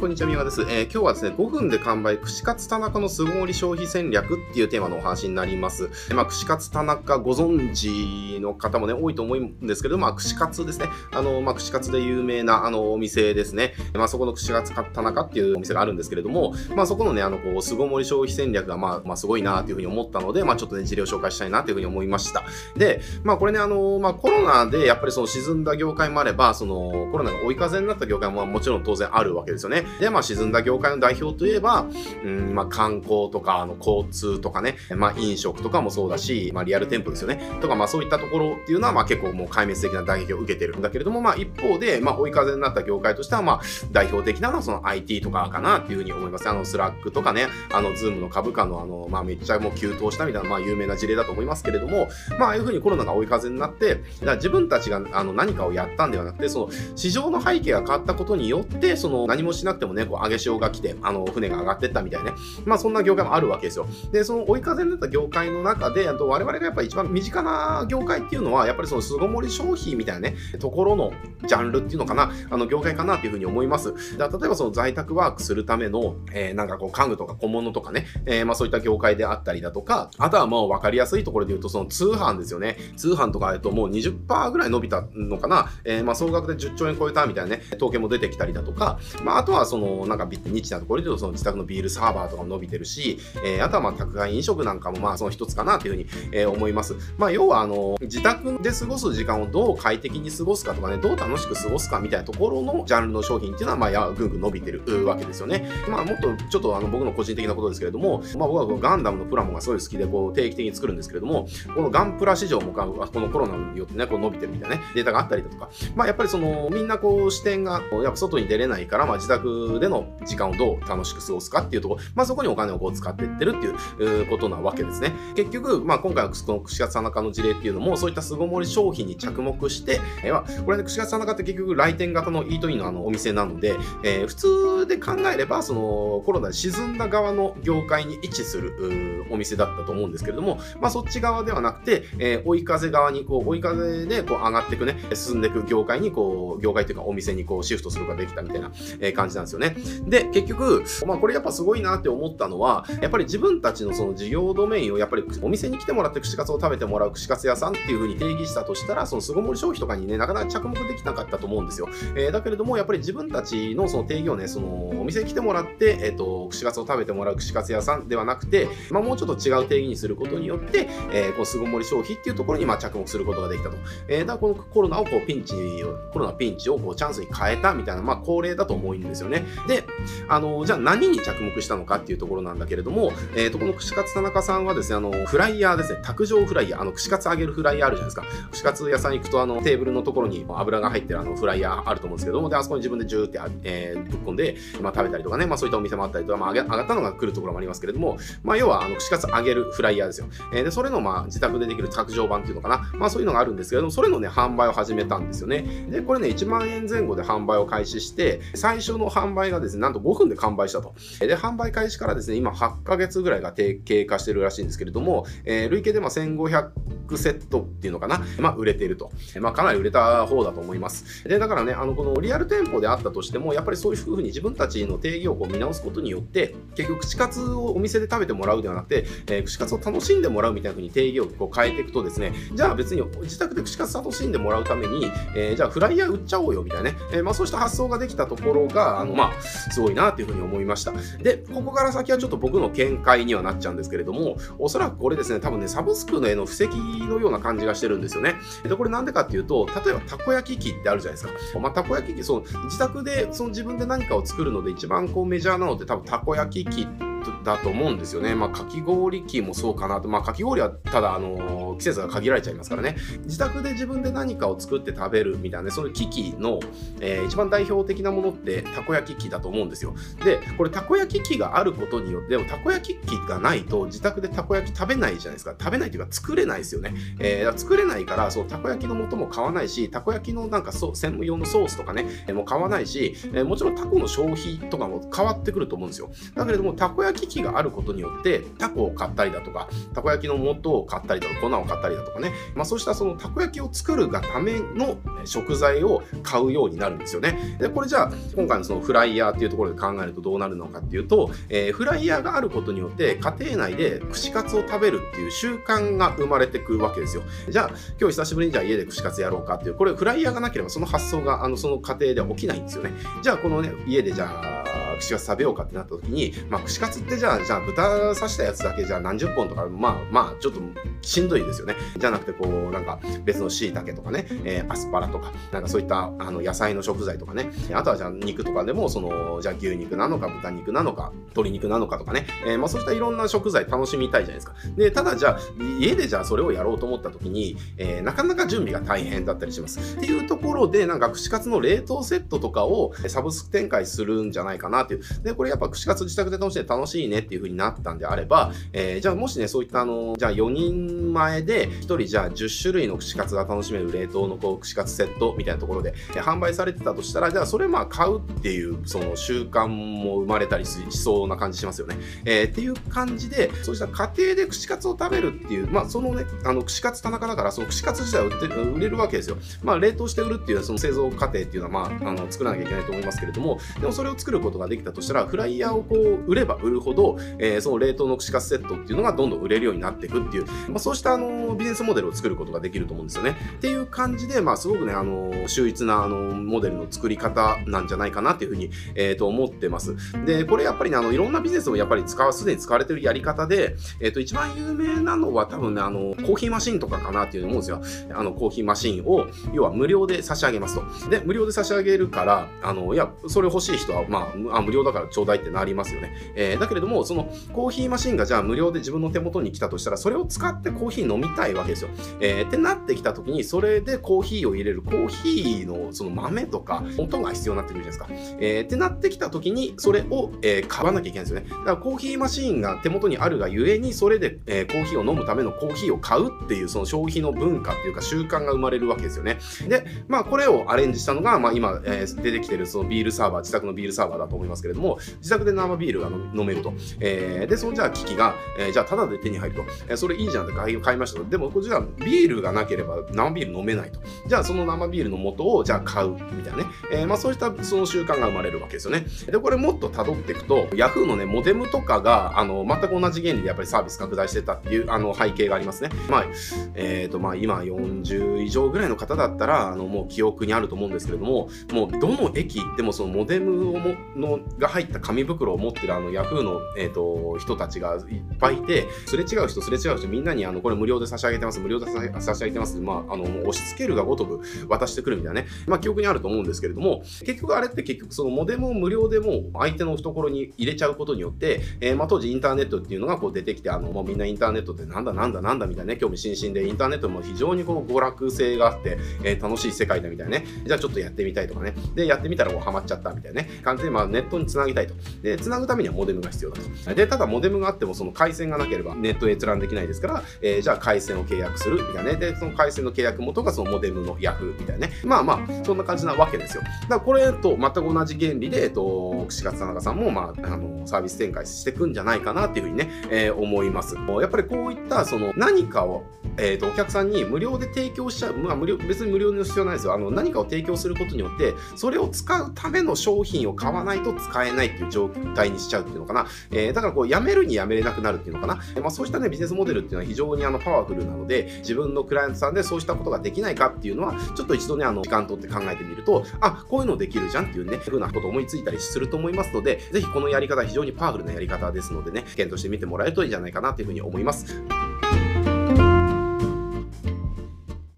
こんにちは、みわです。えー今日はですね、5分で完売、串カツ田中の巣ごもり消費戦略っていうテーマのお話になります。まあ、串カツ田中ご存知の方もね、多いと思うんですけど、まあ、串カツですね。あの、まあ、串カツで有名な、あの、お店ですね。まあ、そこの串カツ田中っていうお店があるんですけれども、まあ、そこのね、あの、こう、巣ごもり消費戦略が、まあ、まあ、すごいなっていうふうに思ったので、まあ、ちょっとね、事例を紹介したいなっていうふうに思いました。で、まあ、これね、あの、まあ、コロナでやっぱりその沈んだ業界もあれば、その、コロナが追い風になった業界ももちろん当然あるわけですよね。で、まあ、沈んだ業界の代表といえば、うん、まあ、観光とか、あの、交通とかね、まあ、飲食とかもそうだし、まあ、リアル店舗ですよね。とか、まあ、そういったところっていうのは、まあ、結構もう壊滅的な打撃を受けてるんだけれども、まあ、一方で、まあ、追い風になった業界としては、まあ、代表的なのはその IT とかかなっていうふうに思います。あの、スラックとかね、あの、ズームの株価のあの、まあ、めっちゃもう急騰したみたいな、まあ、有名な事例だと思いますけれども、まあ、ああいうふうにコロナが追い風になって、自分たちがあの何かをやったんではなくて、その市場の背景が変わったことによって、その何もしなくてもね、こう上げ潮が来て、あの船が上がってったみたいね。まあそんな業界もあるわけですよ。で、その追い風になった業界の中で、あと我々がやっぱり一番身近な業界っていうのは、やっぱりその巣ごもり消費みたいなね、ところのジャンルっていうのかな、あの業界かなっていうふうに思います。だ例えばその在宅ワークするための、えーなんかこう家具とか小物とかね、えーまあそういった業界であったりだとか、あとはもう分かりやすいところで言うと、その通販ですよね。通販とかだともう20%ぐらい伸びたのかな、えーまあ総額で10兆円超えたみたいなね、統計も出てきたりだとか、まああとはそのなんかビニッチなところで言うと、その自宅のビールサーバーとかも伸びてるし、えーあとはまあ宅配飲食なんかもまあその一つかなというふうに、えー思います。まあ要はあの、自宅で過ごす時間をどう快適に過ごすかとかね、どう楽しく過ごすかみたいなところのジャンルの商品っていうのは、まあやぐんぐん伸びてるわけですよね。まあもっとちょっとあの僕の個人的なことですけれども、まあ僕はこのガンダムのプラモがすごい好きで、こう定期的に作るんですけれども、このガンプラ市場もこのコロナによってね、こう伸びてるみたいなね、データがあったりだとか、まあやっぱりそのみんなこう視点がやっぱ外に出れないから、まあ自宅での時間をどう楽しく過ごすかっていうところ、まあそこにお金をこう使っていってるっていうことなわけですね。結局、まあ今回はこの串カツ田中の事例っていうのも、そういった巣ごもり商品に着目して、えーまあこれね、串カツ田中って結局来店型のイートインのあのお店なので、えー普通で考えれば、そのコロナで沈んだ側の業界に位置するお店だったと思うんですけれども、まあそっち側ではなくて、えー追い風側に、こう、追い風でこう上がっていくね、進んでいく業界に、こう、業界というかお店にこうシフトすることができたみたいな、え感じなんですですよね。で、結局、まあこれやっぱすごいなって思ったのは、やっぱり自分たちのその事業ドメインをやっぱりお店に来てもらって串カツを食べてもらう串カツ屋さんっていう風に定義したとしたら、その巣ごもり消費とかにね、なかなか着目できなかったと思うんですよ。えーだけれども、やっぱり自分たちのその定義をね、そのお店に来てもらって、えっ、と、串カツを食べてもらう串カツ屋さんではなくて、まあもうちょっと違う定義にすることによって、えーこう巣ごもり消費っていうところにまあ着目することができたと。えーだからこのコロナをこうピンチ、コロナピンチをこうチャンスに変えたみたいな、まあ恒例だと思うんですよね。で、あの、じゃあ何に着目したのかっていうところなんだけれども、えっ、と、この串カツ田中さんはですね、あの、フライヤーですね、卓上フライヤー、あの、串カツ揚げるフライヤーあるじゃないですか。串カツ屋さん行くと、あの、テーブルのところに油が入ってるあの、フライヤーあると思うんですけども、で、あそこに自分でジューって、えーぶっ込んで、まあ、食べたりとかね、まあ、そういったお店もあったりとか、まあ、上げ上がったのが来るところもありますけれども、まあ、要は、あの、串カツ揚げるフライヤーですよ。えーで、それの、まあ、自宅でできる卓上版っていうのかな。まあ、そういうのがあるんですけれども、それのね、販売を始めたんですよね。で、これね、1万円前後で販売を開始して、最初の販売がですね、なんと5分で完売したと。で、販売開始からですね、今8ヶ月ぐらいが経経過してるらしいんですけれども、えー累計でまあ1500セットっていうのかな、まあ、売れてると。まあ、かなり売れた方だと思います。で、だからね、あの、このリアル店舗であったとしても、やっぱりそういうふうに自分たちの定義をこう見直すことによって、結局、串カツをお店で食べてもらうではなくて、えー串カツを楽しんでもらうみたいなふうに定義をこう変えていくとですね、じゃあ別に自宅で串カツ楽しんでもらうために、えーじゃあフライヤー売っちゃおうよみたいなね、えーまあそうした発想ができたところが、あの、まあ、すごいなというふうに思いました。で、ここから先はちょっと僕の見解にはなっちゃうんですけれども、おそらくこれですね、多分ね、サブスクの絵の布石のような感じがしてるんですよね。で、これなんでかっていうと、例えばたこ焼き器ってあるじゃないですか。まあ、たこ焼き器、その自宅でその自分で何かを作るので一番こうメジャーなのって多分たこ焼き器だと思うんですよね。まあ、かき氷機もそうかなと。まあ、かき氷はただ、あのー季節が限られちゃいますからね。自宅で自分で何かを作って食べるみたいなね、そういう機器の、えー一番代表的なものってたこ焼き器だと思うんですよ。で、これたこ焼き器があることによって、でもたこ焼き器がないと自宅でたこ焼き食べないじゃないですか。食べないというか作れないですよね。えー作れないから、そのたこ焼きの素も買わないし、たこ焼きのなんかそう専門用のソースとかね、もう買わないし、えもちろんタコの消費とかも変わってくると思うんですよ。だけれども、たこ焼き器があることによって、タコを買ったりだとか、たこ焼きの素を買ったりとか、粉を買ったりだとかね、まあ、そうしたそのたこ焼きを作るがための食材を買うようになるんですよね。で、これじゃあ、今回のそのフライヤーっていうところで考えるとどうなるのかっていうと、えー、フライヤーがあることによって、家庭内で串カツを食べるっていう習慣が生まれてくるわけですよ。じゃあ、今日久しぶりにじゃあ家で串カツやろうかっていう、これフライヤーがなければその発想が、あの、その家庭では起きないんですよね。じゃあ、このね、家でじゃあ、串カツ食べようかってなった時に、まあ、串カツってじゃあ、じゃあ豚刺したやつだけじゃあ何十本とか、まあ、まあ、ちょっとしんどいですよね。じゃなくて、こう、なんか別の椎茸とかね、えー、アスパラとか、なんかそういったあの野菜の食材とかね、あとはじゃあ肉とかでも、その、じゃあ牛肉なのか豚肉なのか、鶏肉なのかとかね、えー、まあそうしたいろんな食材楽しみたいじゃないですか。で、ただじゃあ、家でじゃあそれをやろうと思った時に、えー、なかなか準備が大変だったりします。っていうところで、なんか串カツの冷凍セットとかをサブスク展開するんじゃないかなっていう。で、これやっぱ串カツ自宅で楽しんで楽しいねっていう風になったんであれば、えー、じゃあもしね、そういったあの、じゃあ4人前で1人じゃあ10種類の串カツが楽しめる冷凍のこう串カツセットみたいなところで、えー、販売されてたとしたら、じゃあそれまあ買うっていうその習慣も生まれたりしそうな感じしますよね。えー、っていう感じで、そうした家庭で串カツを食べるっていう、まあそのね、あの串カツ田中だから、その串カツ自体を売って売れるわけですよ。まあ冷凍して売るっていうその製造過程っていうのはまあ、あの作らなきゃいけないと思いますけれども、でもそれを作ることができたとしたら、フライヤーをこう売れば売るほど、えー、その冷凍の串カツセットっていうのがどんどん売れるようになっていくっていう、まあ、そうしたあのビジネスモデルを作ることができると思うんですよね。っていう感じで、まあ、すごくね、あの秀逸なあのモデルの作り方なんじゃないかなっていうふうに、えー、と思ってます。で、これやっぱりね、あのいろんなビジネスをやっぱり使う、すでに使われてるやり方で、えっ、ー、と、一番有名なのは多分ね、あの、コーヒーマシンとかかなっていう思うんですよ。あの、コーヒーマシンを、要は無料で差し上げますと。で、無料で差し上げるから、あの、いや、それ欲しい人は、まあ、あ無無料だからちょうだいってなりますよね。えー、だけれども、そのコーヒーマシンがじゃあ無料で自分の手元に来たとしたら、それを使ってコーヒー飲みたいわけですよ。えー、ってなってきた時に、それでコーヒーを入れるコーヒーのその豆とか、音が必要になってくるじゃないですか。えー、ってなってきた時に、それを、えー、買わなきゃいけないんですよね。だからコーヒーマシンが手元にあるがゆえに、それで、えー、コーヒーを飲むためのコーヒーを買うっていう、その消費の文化っていうか習慣が生まれるわけですよね。で、まあこれをアレンジしたのが、まあ今、えー、出てきてるそのビールサーバー、自宅のビールサーバーだと思いますけれども、自宅で生ビールが飲めると。えー、で、そのじゃあ機器が、えー、じゃあタダで手に入ると。えー、それいいじゃんって買い買いましたと。でも、こちらビールがなければ生ビール飲めないと。じゃあその生ビールの元をじゃあ買うみたいなね。えー、まあそういったその習慣が生まれるわけですよね。で、これもっと辿っていくと、Yahoo のね、モデムとかが、あの、全く同じ原理でやっぱりサービス拡大してたっていう、あの、背景がありますね。まあ、えっ、ー、と、まあ今40以上ぐらいの方だったら、あの、もう記憶にあると思うんですけれども、もうどの駅行ってもそのモデムをもが入った紙袋を持ってるあの Yahoo の、えーと、人たちがいっぱいいて、すれ違う人、すれ違う人、みんなにあのこれ無料で差し上げてます、無料で差し上げてます、まあ、あの押し付けるがごとく渡してくるみたいなね、まあ、記憶にあると思うんですけれども、結局あれって結局そのモデムを無料でも相手の懐に入れちゃうことによって、えー、まあ、当時インターネットっていうのがこう出てきて、あのもうみんなインターネットってなんだなんだなんだみたいなね、興味津々で、インターネットも非常にこの娯楽性があって、えー、楽しい世界だみたいなね、じゃあちょっとやってみたいとかね、で、やってみたらもうハマっちゃったみたいなね、感じで、まあ、ネットにつなぎたいと。で、つなぐためにはモデムが必要だと。で、ただモデムがあってもその回線がなければネット閲覧できないですから、えー、じゃあ回線を契約するみたいなね。で、その回線の契約元がそのモデムの Yahoo みたいなね。まあまあ、そんな感じなわけですよ。だからこれと全く同じ原理で、えっと、串カツ田中さんも、まあ、あの、サービス展開していくんじゃないかなっていうふうにね、えー、思います。やっぱりこういったその何かをえーと、お客さんに無料で提供しちゃう、まあ、無料別に無料の必要ないですよ。あの何かを提供することによってそれを使うための商品を買わないと使えないっていう状態にしちゃうっていうのかな、えー、だからこうやめるにやめれなくなるっていうのかな、まあ、そうした、ね、ビジネスモデルっていうのは非常にあのパワフルなので自分のクライアントさんでそうしたことができないかっていうのはちょっと一度ねあの時間とって考えてみるとあこういうのできるじゃんっていうねふうなこと思いついたりすると思いますのでぜひこのやり方非常にパワフルなやり方ですのでね検討してみてもらえるといいんじゃないかなというふうに思います。